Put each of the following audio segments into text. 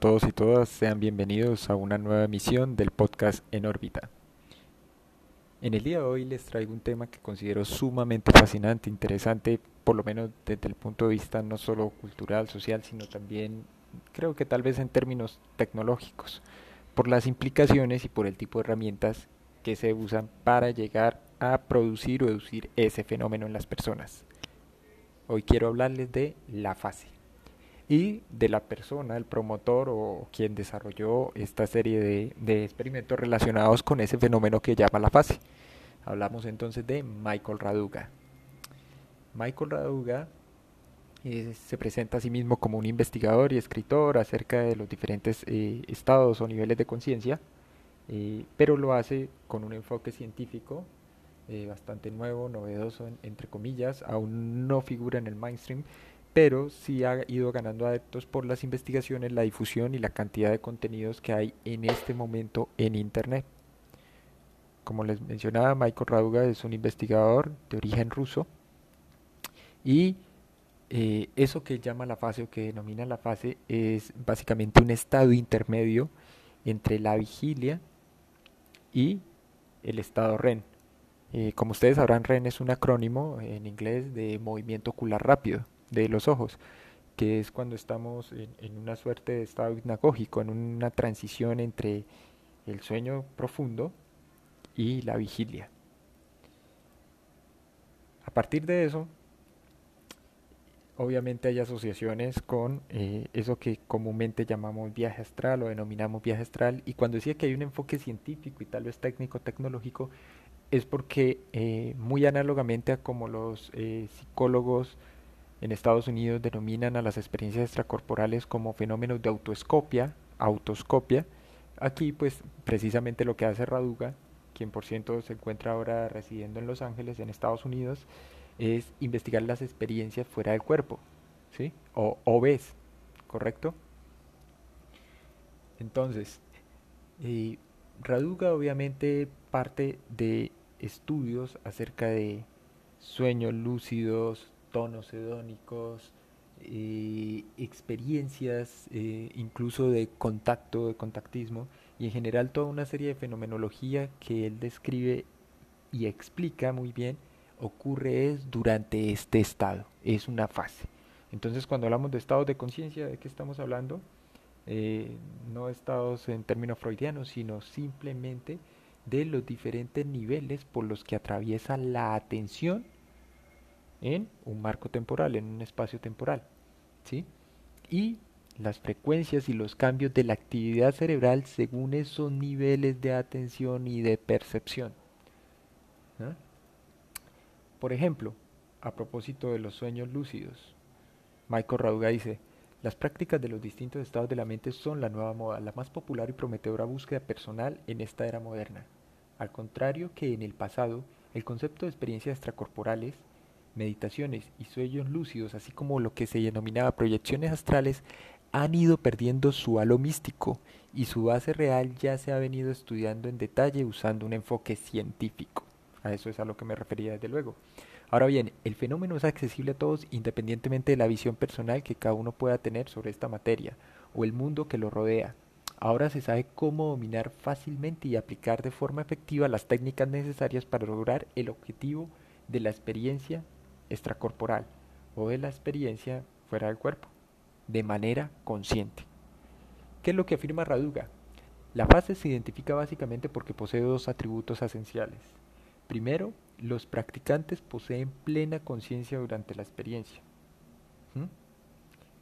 Todos y todas, sean bienvenidos a una nueva emisión del podcast En órbita. En el día de hoy les traigo un tema que considero sumamente fascinante, interesante, por lo menos desde el punto de vista no solo cultural, social, sino también creo que tal vez en términos tecnológicos, por las implicaciones y por el tipo de herramientas que se usan para llegar a producir o deducir ese fenómeno en las personas. Hoy quiero hablarles de la fase y de la persona, el promotor o quien desarrolló esta serie de, experimentos relacionados con ese fenómeno que llama la fase. Hablamos entonces de Michael Raduga. Michael Raduga eh, se presenta a sí mismo como un investigador y escritor acerca de los diferentes eh, estados o niveles de conciencia, eh, pero lo hace con un enfoque científico bastante nuevo, novedoso, entre comillas, aún no figura en el mainstream, pero sí ha ido ganando adeptos por las investigaciones, la difusión y la cantidad de contenidos que hay en este momento en Internet. Como les mencionaba, Michael Raduga es un investigador de origen ruso y eh, eso que llama la fase o que denomina la fase es básicamente un estado intermedio entre la vigilia y el estado REN. Eh, como ustedes sabrán, REN es un acrónimo en inglés de movimiento ocular rápido de los ojos, que es cuando estamos en, una suerte de estado hipnagógico, en una transición entre el sueño profundo y la vigilia. A partir de eso, obviamente hay asociaciones con eh, eso que comúnmente llamamos viaje astral o denominamos viaje astral. Y cuando decía que hay un enfoque científico y tal vez técnico-tecnológico, es porque eh, muy análogamente a como los eh, psicólogos en Estados Unidos denominan a las experiencias extracorporales como fenómenos de autoescopia, autoscopia. Aquí pues precisamente lo que hace Raduga, quien por ciento se encuentra ahora residiendo en Los Ángeles, en Estados Unidos, es investigar las experiencias fuera del cuerpo, ¿sí? O, o ves, ¿correcto? Entonces, eh, Raduga obviamente parte de estudios acerca de sueños lúcidos, tonos hedónicos, eh, experiencias incluso de contacto, de contactismo y en general toda una serie de fenomenología que él describe y explica muy bien ocurre es durante este estado, es una fase. Entonces cuando hablamos de estados de conciencia, ¿de qué estamos hablando? Eh, no estados en términos freudianos, sino simplemente de los diferentes niveles por los que atraviesa la atención en un marco temporal, en un espacio temporal. ¿sí? Y las frecuencias y los cambios de la actividad cerebral según esos niveles de atención y de percepción. Por ejemplo, a propósito de los sueños lúcidos, Michael Rauga dice, las prácticas de los distintos estados de la mente son la nueva moda, la más popular y prometedora búsqueda personal en esta era moderna. Al contrario que en el pasado, el concepto de experiencias extracorporales meditaciones y sueños lúcidos, así como lo que se denominaba proyecciones astrales, han ido perdiendo su halo místico y su base real ya se ha venido estudiando en detalle usando un enfoque científico. A eso es a lo que me refería desde luego. Ahora bien, el fenómeno es accesible a todos independientemente de la visión personal que cada uno pueda tener sobre esta materia o el mundo que lo rodea. Ahora se sabe cómo dominar fácilmente y aplicar de forma efectiva las técnicas necesarias para lograr el objetivo de la experiencia extracorporal o de la experiencia fuera del cuerpo, de manera consciente. ¿Qué es lo que afirma Raduga? La fase se identifica básicamente porque posee dos atributos esenciales. Primero, los practicantes poseen plena conciencia durante la experiencia.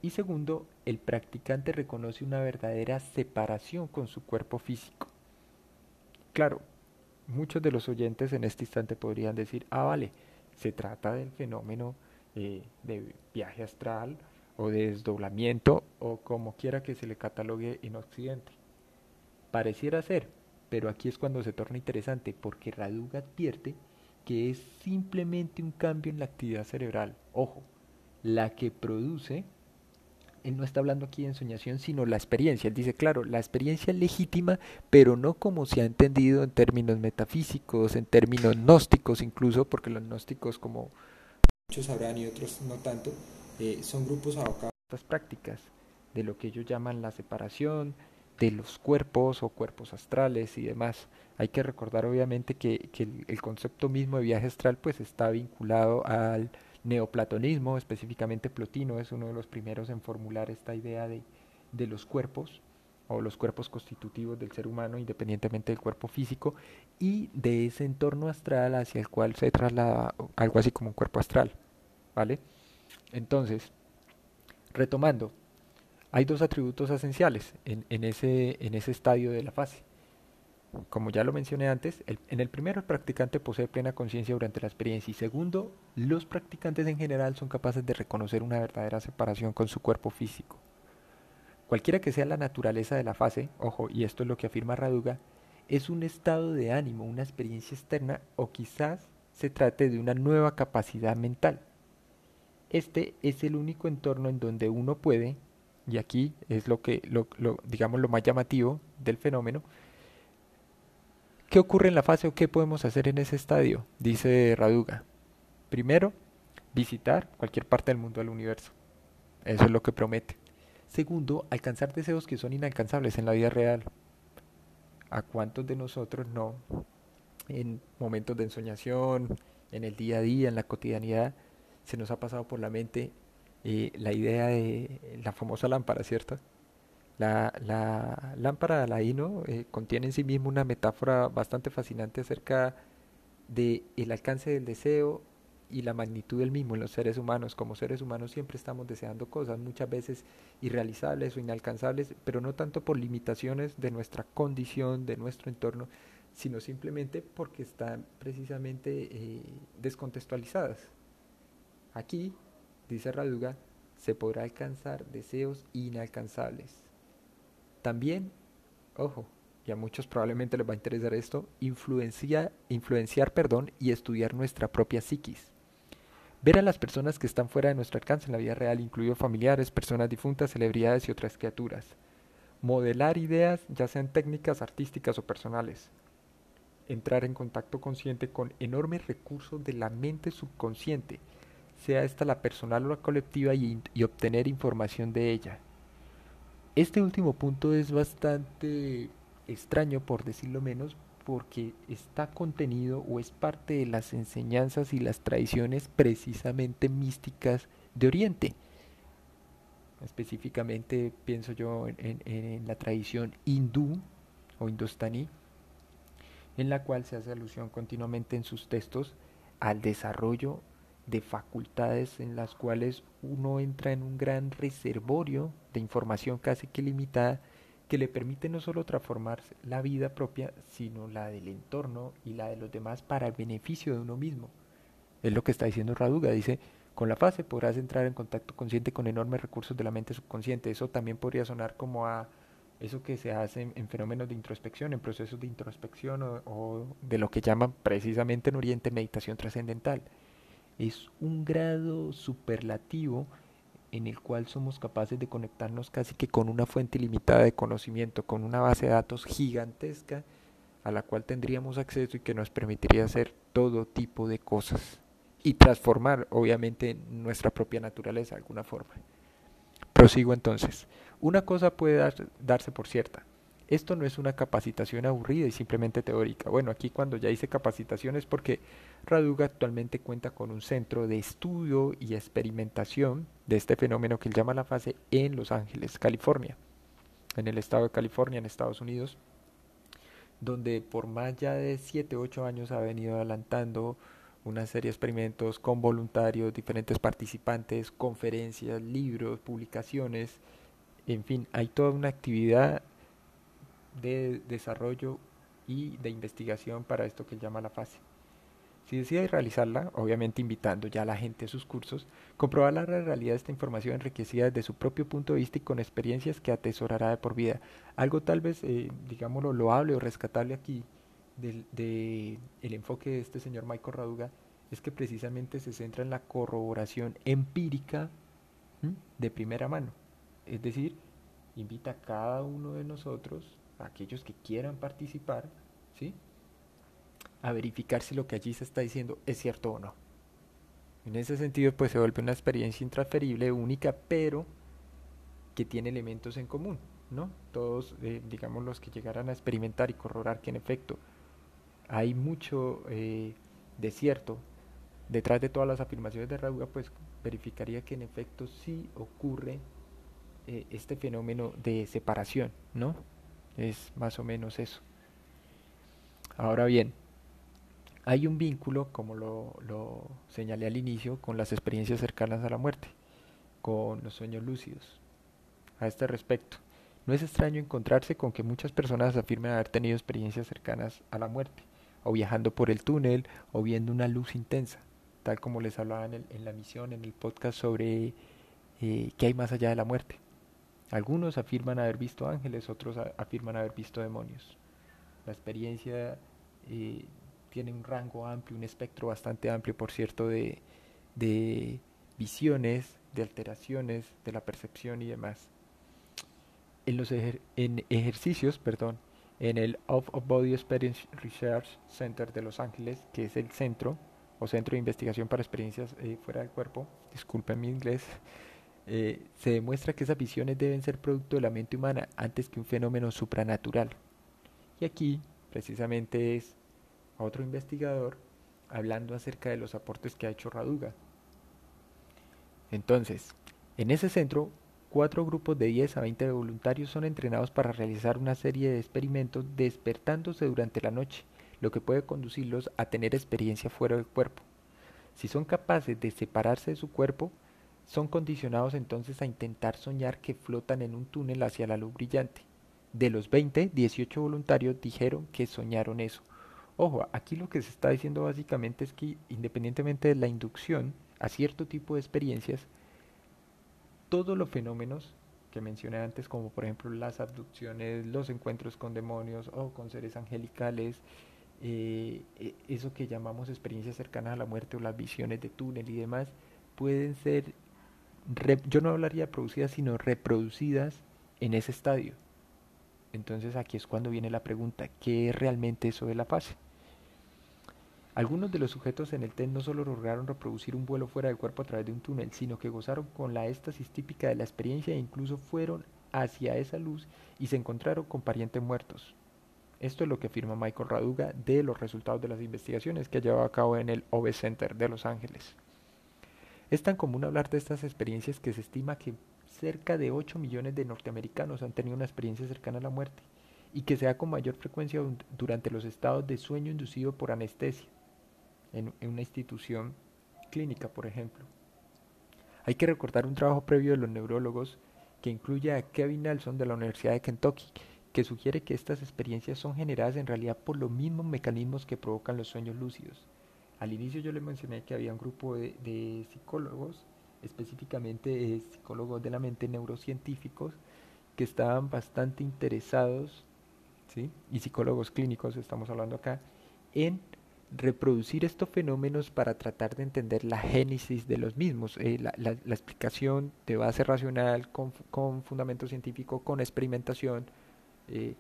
Y segundo, el practicante reconoce una verdadera separación con su cuerpo físico. Claro, muchos de los oyentes en este instante podrían decir, ah, vale, se trata del fenómeno eh, de viaje astral o de desdoblamiento o como quiera que se le catalogue en Occidente. Pareciera ser, pero aquí es cuando se torna interesante porque Raduga advierte que es simplemente un cambio en la actividad cerebral. Ojo, la que produce él no está hablando aquí de ensoñación, sino la experiencia. Él dice, claro, la experiencia es legítima, pero no como se ha entendido en términos metafísicos, en términos gnósticos incluso, porque los gnósticos, como muchos sabrán y otros no tanto, eh, son grupos abocados a estas prácticas. de lo que ellos llaman la separación de los cuerpos o cuerpos astrales y demás. Hay que recordar obviamente que, el, concepto mismo de viaje astral pues está vinculado al neoplatonismo, específicamente Plotino es uno de los primeros en formular esta idea de, de los cuerpos o los cuerpos constitutivos del ser humano independientemente del cuerpo físico y de ese entorno astral hacia el cual se traslada algo así como un cuerpo astral, ¿vale? Entonces, retomando, hay dos atributos esenciales en, ese, en ese estadio de la fase. Como ya lo mencioné antes, en el primero el practicante posee plena conciencia durante la experiencia y segundo, los practicantes en general son capaces de reconocer una verdadera separación con su cuerpo físico. Cualquiera que sea la naturaleza de la fase, ojo, y esto es lo que afirma Raduga, es un estado de ánimo, una experiencia externa o quizás se trate de una nueva capacidad mental. Este es el único entorno en donde uno puede, y aquí es lo que, lo, digamos, lo más llamativo del fenómeno, ¿qué ocurre en la fase o qué podemos hacer en ese estadio? Dice Raduga. Primero, visitar cualquier parte del mundo del universo. Eso es lo que promete. Segundo, alcanzar deseos que son inalcanzables en la vida real. ¿A cuántos de nosotros no? En momentos de ensoñación, en el día a día, en la cotidianidad, se nos ha pasado por la mente eh, la idea de la famosa lámpara, ¿cierto? La, la lámpara de Aladino eh, contiene en sí mismo una metáfora bastante fascinante acerca de el alcance del deseo y la magnitud del mismo en los seres humanos. Como seres humanos siempre estamos deseando cosas, muchas veces irrealizables o inalcanzables, pero no tanto por limitaciones de nuestra condición, de nuestro entorno, sino simplemente porque están precisamente eh, descontextualizadas. Aquí, dice Raduga, se podrá alcanzar deseos inalcanzables. También, ojo, y a muchos probablemente les va a interesar esto, influencia, influenciar perdón, y estudiar nuestra propia psiquis. Ver a las personas que están fuera de nuestro alcance en la vida real, incluidos familiares, personas difuntas, celebridades y otras criaturas. Modelar ideas, ya sean técnicas artísticas o personales. Entrar en contacto consciente con enormes recursos de la mente subconsciente, sea esta la personal o la colectiva, y obtener información de ella. Este último punto es bastante extraño, por decirlo menos, porque está contenido o es parte de las enseñanzas y las tradiciones precisamente místicas de Oriente. Específicamente pienso yo en, la tradición hindú o indostaní, en la cual se hace alusión continuamente en sus textos al desarrollo de facultades en las cuales uno entra en un gran reservorio de información casi que limitada que le permite no solo transformar la vida propia, sino la del entorno y la de los demás para el beneficio de uno mismo. Es lo que está diciendo Raduga, dice, con la fase podrás entrar en contacto consciente con enormes recursos de la mente subconsciente. Eso también podría sonar como a eso que se hace en, fenómenos de introspección, en procesos de introspección o, o de lo que llaman precisamente en Oriente meditación trascendental. Es un grado superlativo en el cual somos capaces de conectarnos casi que con una fuente ilimitada de conocimiento, con una base de datos gigantesca a la cual tendríamos acceso y que nos permitiría hacer todo tipo de cosas y transformar obviamente nuestra propia naturaleza de alguna forma. Prosigo entonces. Una cosa puede darse por cierta, esto no es una capacitación aburrida y simplemente teórica. Bueno, aquí cuando ya hice capacitación es porque Raduga actualmente cuenta con un centro de estudio y experimentación de este fenómeno que él llama la fase en Los Ángeles, California, en el estado de California, en Estados Unidos, donde por más ya de 7, 8 años ha venido adelantando una serie de experimentos con voluntarios, diferentes participantes, conferencias, libros, publicaciones, en fin, hay toda una actividad de desarrollo y de investigación para esto que llama la fase. Si decide realizarla, obviamente invitando ya a la gente a sus cursos, comprobar la realidad de esta información enriquecida desde su propio punto de vista y con experiencias que atesorará de por vida. Algo tal vez, eh, digámoslo, loable o rescatable aquí del de el enfoque de este señor Michael Raduga es que precisamente se centra en la corroboración empírica de primera mano. Es decir, invita a cada uno de nosotros aquellos que quieran participar, ¿sí? a verificar si lo que allí se está diciendo es cierto o no. En ese sentido, pues se vuelve una experiencia intransferible, única, pero que tiene elementos en común, ¿no? Todos, eh, digamos, los que llegaran a experimentar y corroborar que en efecto hay mucho eh, desierto detrás de todas las afirmaciones de Raduga, pues verificaría que en efecto sí ocurre eh, este fenómeno de separación, ¿no? Es más o menos eso. Ahora bien, hay un vínculo, como lo, señalé al inicio, con las experiencias cercanas a la muerte, con los sueños lúcidos. A este respecto, no es extraño encontrarse con que muchas personas afirmen haber tenido experiencias cercanas a la muerte, o viajando por el túnel, o viendo una luz intensa, tal como les hablaba en, en la misión, en el podcast sobre eh, qué hay más allá de la muerte. Algunos afirman haber visto ángeles, otros afirman haber visto demonios. La experiencia eh, tiene un rango amplio, un espectro bastante amplio, por cierto, de, de visiones, de alteraciones de la percepción y demás. En los en ejercicios, perdón, en el Off of Body Experience Research Center de Los Ángeles, que es el centro o centro de investigación para experiencias eh, fuera del cuerpo, disculpen mi inglés, eh, se demuestra que esas visiones deben ser producto de la mente humana antes que un fenómeno supranatural. Y aquí, precisamente, es otro investigador hablando acerca de los aportes que ha hecho Raduga. Entonces, en ese centro, cuatro grupos de 10 a 20 voluntarios son entrenados para realizar una serie de experimentos despertándose durante la noche, lo que puede conducirlos a tener experiencia fuera del cuerpo. Si son capaces de separarse de su cuerpo, son condicionados entonces a intentar soñar que flotan en un túnel hacia la luz brillante. De los 20, 18 voluntarios dijeron que soñaron eso. Ojo, aquí lo que se está diciendo básicamente es que independientemente de la inducción a cierto tipo de experiencias, todos los fenómenos que mencioné antes, como por ejemplo las abducciones, los encuentros con demonios o con seres angelicales, eh, e, eso que llamamos experiencias cercanas a la muerte o las visiones de túnel y demás, pueden ser, yo no hablaría producidas, sino reproducidas en ese estadio. Entonces aquí es cuando viene la pregunta, ¿qué es realmente eso de la fase? Algunos de los sujetos en el test no solo lograron reproducir un vuelo fuera del cuerpo a través de un túnel, sino que gozaron con la éxtasis típica de la experiencia e incluso fueron hacia esa luz y se encontraron con parientes muertos. Esto es lo que afirma Michael Raduga de los resultados de las investigaciones que ha llevado a cabo en el OV Center de Los Ángeles. Es tan común hablar de estas experiencias que se estima que cerca de 8 millones de norteamericanos han tenido una experiencia cercana a la muerte y que sea con mayor frecuencia durante los estados de sueño inducido por anestesia en, una institución clínica, por ejemplo. Hay que recordar un trabajo previo de los neurólogos que incluye a Kevin Nelson de la Universidad de Kentucky, que sugiere que estas experiencias son generadas en realidad por los mismos mecanismos que provocan los sueños lúcidos. Al inicio yo le mencioné que había un grupo de, psicólogos, específicamente psicólogos de la mente neurocientíficos, que estaban bastante interesados, ¿sí? y psicólogos clínicos estamos hablando acá, en reproducir estos fenómenos para tratar de entender la génesis de los mismos, eh, la, explicación de base racional, con, con, fundamento científico, con experimentación, eh,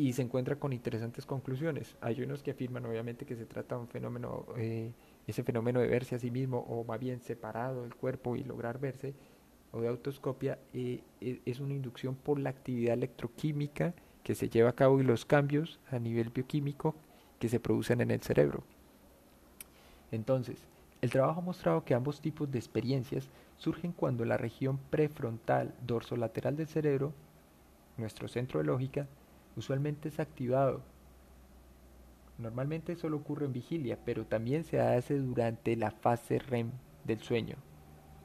y se encuentra con interesantes conclusiones. Hay unos que afirman obviamente que se trata de un fenómeno, eh, ese fenómeno de verse a sí mismo, o más bien separado del cuerpo y lograr verse, o de autoscopia, e, es una inducción por la actividad electroquímica que se lleva a cabo y los cambios a nivel bioquímico que se producen en el cerebro. Entonces, el trabajo ha mostrado que ambos tipos de experiencias surgen cuando la región prefrontal dorsolateral del cerebro, nuestro centro de lógica, usualmente es activado. Normalmente solo ocurre en vigilia, pero también se hace durante la fase REM del sueño,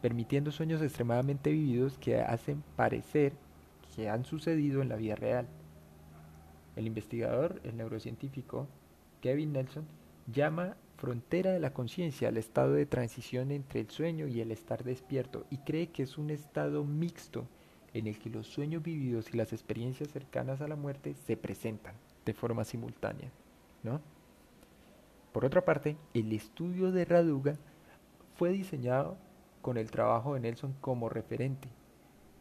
permitiendo sueños extremadamente vividos que hacen parecer que han sucedido en la vida real. El investigador, el neurocientífico Kevin Nelson llama frontera de la conciencia al estado de transición entre el sueño y el estar despierto y cree que es un estado mixto en el que los sueños vividos y las experiencias cercanas a la muerte se presentan de forma simultánea. ¿no? Por otra parte, el estudio de Raduga fue diseñado con el trabajo de Nelson como referente.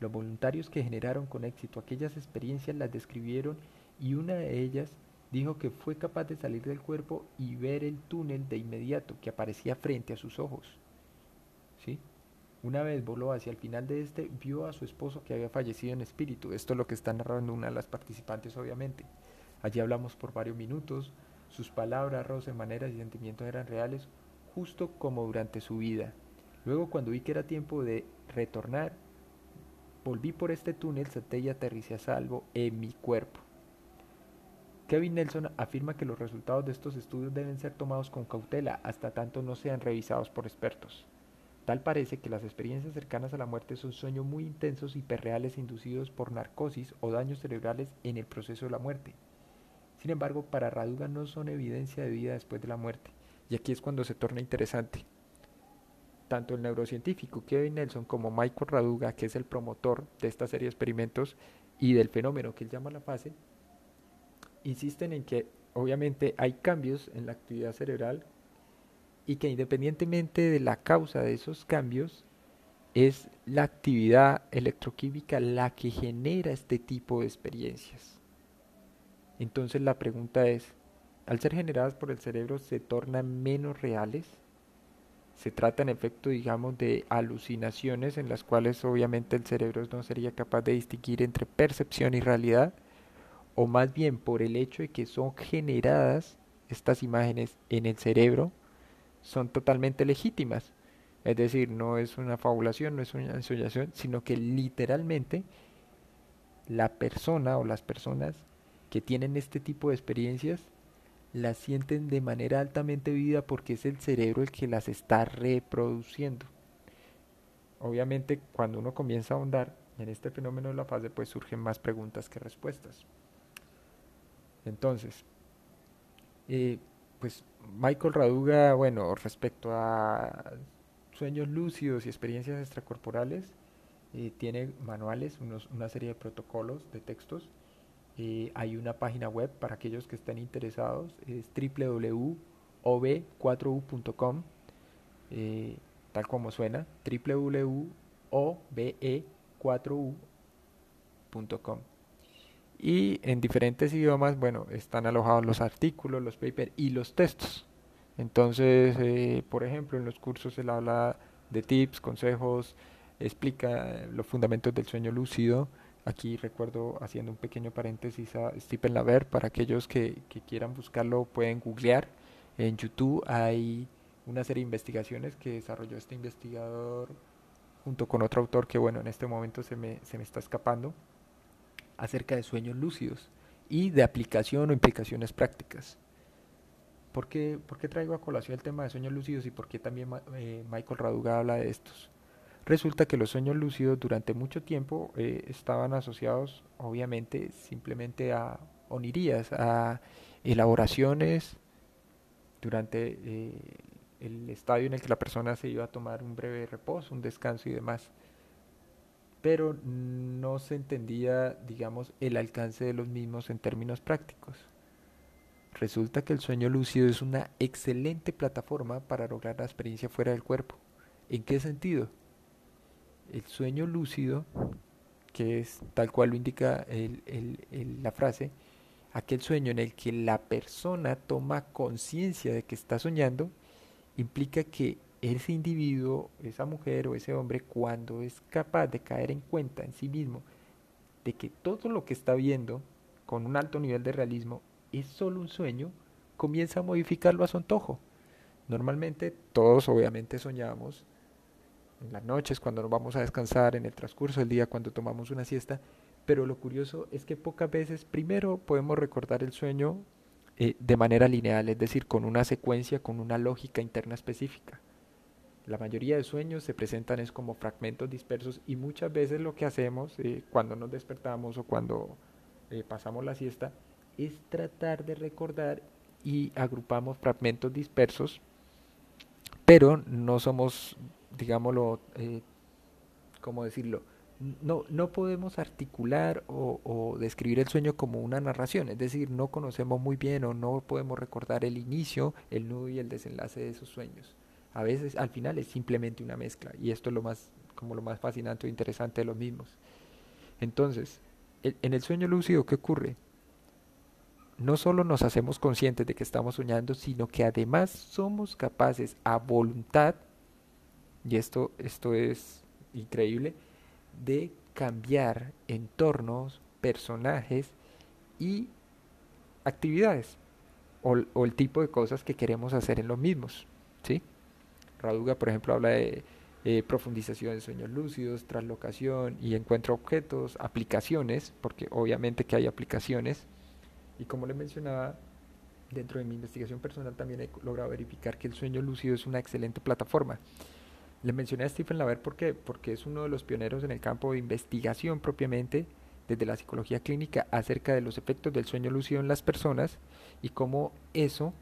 Los voluntarios que generaron con éxito aquellas experiencias las describieron y una de ellas dijo que fue capaz de salir del cuerpo y ver el túnel de inmediato que aparecía frente a sus ojos. ¿Sí? Una vez voló hacia el final de este, vio a su esposo que había fallecido en espíritu. Esto es lo que está narrando una de las participantes, obviamente. Allí hablamos por varios minutos. Sus palabras, roces, maneras y sentimientos eran reales, justo como durante su vida. Luego, cuando vi que era tiempo de retornar, volví por este túnel, salté y aterricé a salvo en mi cuerpo. Kevin Nelson afirma que los resultados de estos estudios deben ser tomados con cautela hasta tanto no sean revisados por expertos. Tal parece que las experiencias cercanas a la muerte son sueños muy intensos y hiperreales inducidos por narcosis o daños cerebrales en el proceso de la muerte. Sin embargo, para Raduga no son evidencia de vida después de la muerte, y aquí es cuando se torna interesante. Tanto el neurocientífico Kevin Nelson como Michael Raduga, que es el promotor de esta serie de experimentos y del fenómeno que él llama la fase, insisten en que obviamente hay cambios en la actividad cerebral y que independientemente de la causa de esos cambios, es la actividad electroquímica la que genera este tipo de experiencias. Entonces la pregunta es, al ser generadas por el cerebro, ¿se tornan menos reales? Se trata en efecto, digamos, de alucinaciones en las cuales obviamente el cerebro no sería capaz de distinguir entre percepción y realidad o más bien por el hecho de que son generadas estas imágenes en el cerebro, son totalmente legítimas. Es decir, no es una fabulación, no es una ensoñación, sino que literalmente la persona o las personas que tienen este tipo de experiencias las sienten de manera altamente vívida porque es el cerebro el que las está reproduciendo. Obviamente, cuando uno comienza a ahondar en este fenómeno de la fase, pues surgen más preguntas que respuestas. Entonces, eh, pues Michael Raduga, bueno, respecto a sueños lúcidos y experiencias extracorporales, eh, tiene manuales, una serie de protocolos de textos. Eh, hay una página web para aquellos que estén interesados, es www.ob4u.com, tal como suena, www.obe4u.com y en diferentes idiomas, bueno, están alojados los artículos, los papers y los textos. Entonces, eh, por ejemplo, en los cursos él habla de tips, consejos, explica los fundamentos del sueño lúcido. Aquí recuerdo haciendo un pequeño paréntesis a Stephen Laver, para aquellos que, que quieran buscarlo pueden googlear. En YouTube hay una serie de investigaciones que desarrolló este investigador junto con otro autor que bueno, en este momento se me, se me está escapando acerca de sueños lúcidos y de aplicación o implicaciones prácticas. ¿Por qué, traigo a colación el tema de sueños lúcidos y por qué también eh, Michael Raduga habla de estos? Resulta que los sueños lúcidos durante mucho tiempo eh, estaban asociados obviamente simplemente a onirías, a elaboraciones durante eh, el estadio en el que la persona se iba a tomar un breve reposo, un descanso y demás pero no se entendía, digamos, el alcance de los mismos en términos prácticos. Resulta que el sueño lúcido es una excelente plataforma para lograr la experiencia fuera del cuerpo. ¿En qué sentido? El sueño lúcido, que es tal cual lo indica la frase, aquel sueño en el que la persona toma conciencia de que está soñando, implica que ese individuo, esa mujer o ese hombre, cuando es capaz de caer en cuenta en sí mismo de que todo lo que está viendo con un alto nivel de realismo es solo un sueño, comienza a modificarlo a su antojo. Normalmente todos obviamente soñamos en las noches cuando nos vamos a descansar, en el transcurso del día cuando tomamos una siesta, pero lo curioso es que pocas veces primero podemos recordar el sueño eh, de manera lineal, es decir, con una secuencia, con una lógica interna específica. La mayoría de sueños se presentan es como fragmentos dispersos y muchas veces lo que hacemos eh, cuando nos despertamos o cuando eh, pasamos la siesta es tratar de recordar y agrupamos fragmentos dispersos, pero no somos, digámoslo, eh, ¿cómo decirlo? No, no podemos articular o, o, describir el sueño como una narración, es decir, no conocemos muy bien o no podemos recordar el inicio, el nudo y el desenlace de esos sueños. A veces al final es simplemente una mezcla y esto es lo más como lo más fascinante o interesante de los mismos. Entonces, en el sueño lúcido, ¿qué ocurre? No solo nos hacemos conscientes de que estamos soñando, sino que además somos capaces a voluntad y esto, esto es increíble, de cambiar entornos, personajes y actividades o, el tipo de cosas que queremos hacer en los mismos. ¿sí? Raduga, por ejemplo, habla de eh, profundización en sueños lúcidos, traslocación y encuentro objetos, aplicaciones, porque obviamente que hay aplicaciones. Y como le mencionaba, dentro de mi investigación personal también he logrado verificar que el sueño lúcido es una excelente plataforma. Le mencioné a Stephen Laver ¿por porque es uno de los pioneros en el campo de investigación propiamente desde la psicología clínica acerca de los efectos del sueño lúcido en las personas y cómo eso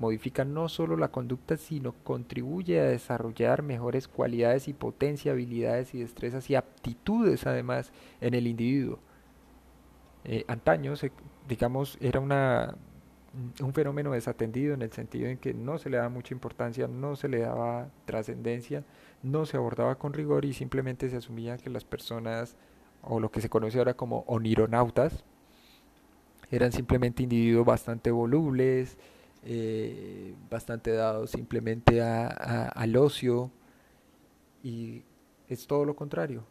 modifica no solo la conducta, sino contribuye a desarrollar mejores cualidades y potencia, habilidades y destrezas y aptitudes además en el individuo. Eh, antaño, digamos, era una, un fenómeno desatendido en el sentido en que no se le daba mucha importancia, no se le daba trascendencia, no se abordaba con rigor y simplemente se asumía que las personas, o lo que se conoce ahora como onironautas, eran simplemente individuos bastante volubles, eh, bastante dados simplemente a, al ocio y es todo lo contrario.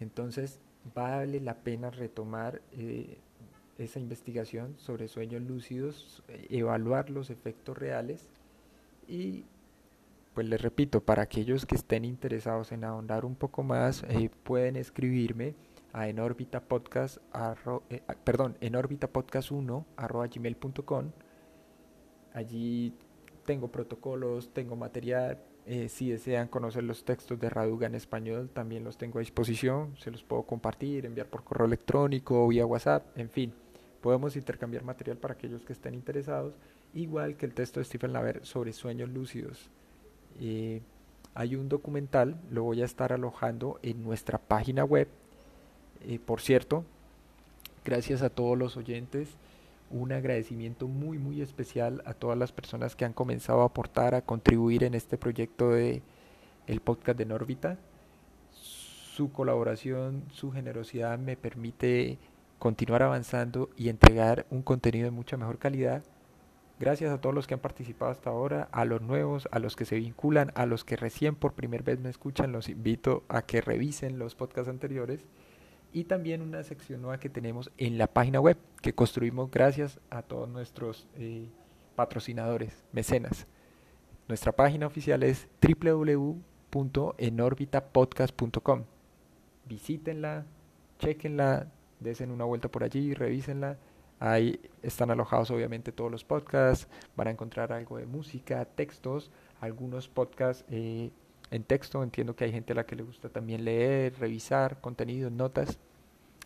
Entonces vale la pena retomar eh, esa investigación sobre sueños lúcidos, evaluar los efectos reales y pues les repito, para aquellos que estén interesados en ahondar un poco más, eh, pueden escribirme a en podcast, eh, perdón, en podcast 1 arroba gmail.com. Allí tengo protocolos, tengo material. Eh, si desean conocer los textos de Raduga en español, también los tengo a disposición. Se los puedo compartir, enviar por correo electrónico o vía WhatsApp, en fin. Podemos intercambiar material para aquellos que estén interesados, igual que el texto de Stephen Laver sobre sueños lúcidos. Eh, hay un documental, lo voy a estar alojando en nuestra página web eh, por cierto, gracias a todos los oyentes, un agradecimiento muy muy especial a todas las personas que han comenzado a aportar, a contribuir en este proyecto de el podcast de Nórbita. Su colaboración, su generosidad me permite continuar avanzando y entregar un contenido de mucha mejor calidad. Gracias a todos los que han participado hasta ahora, a los nuevos, a los que se vinculan, a los que recién por primera vez me escuchan, los invito a que revisen los podcasts anteriores y también una sección nueva que tenemos en la página web que construimos gracias a todos nuestros eh, patrocinadores, mecenas. Nuestra página oficial es www.enorbitapodcast.com. Visítenla, chequenla, desen una vuelta por allí, revísenla. Ahí están alojados obviamente todos los podcasts, van a encontrar algo de música, textos, algunos podcasts eh, en texto. Entiendo que hay gente a la que le gusta también leer, revisar contenido, notas.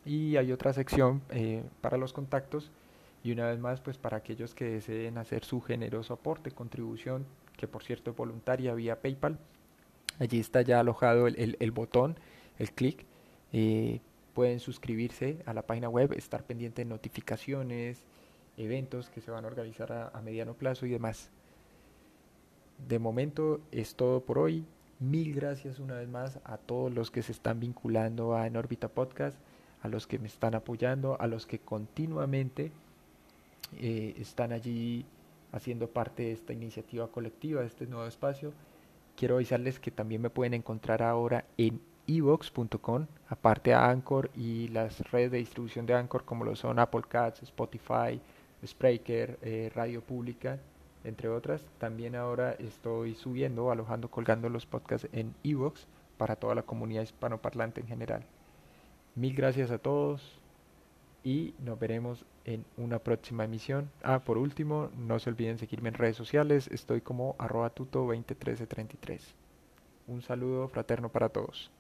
Y hay otra sección eh, para los contactos. Y una vez más, pues para aquellos que deseen hacer su generoso aporte, contribución, que por cierto es voluntaria vía PayPal. Allí está ya alojado el, el, botón, el clic. Eh, pueden suscribirse a la página web, estar pendiente de notificaciones, eventos que se van a organizar a, a mediano plazo y demás. De momento es todo por hoy. Mil gracias una vez más a todos los que se están vinculando a En órbita Podcast, a los que me están apoyando, a los que continuamente eh, están allí haciendo parte de esta iniciativa colectiva, de este nuevo espacio. Quiero avisarles que también me pueden encontrar ahora en evox.com, aparte a Anchor y las redes de distribución de Anchor como lo son Apple Cats, Spotify, Spreaker, eh, Radio Pública entre otras. También ahora estoy subiendo, alojando, colgando los podcasts en Evox para toda la comunidad hispanoparlante en general. Mil gracias a todos y nos veremos en una próxima emisión. Ah, por último, no se olviden seguirme en redes sociales. Estoy como arroba tuto 201333. Un saludo fraterno para todos.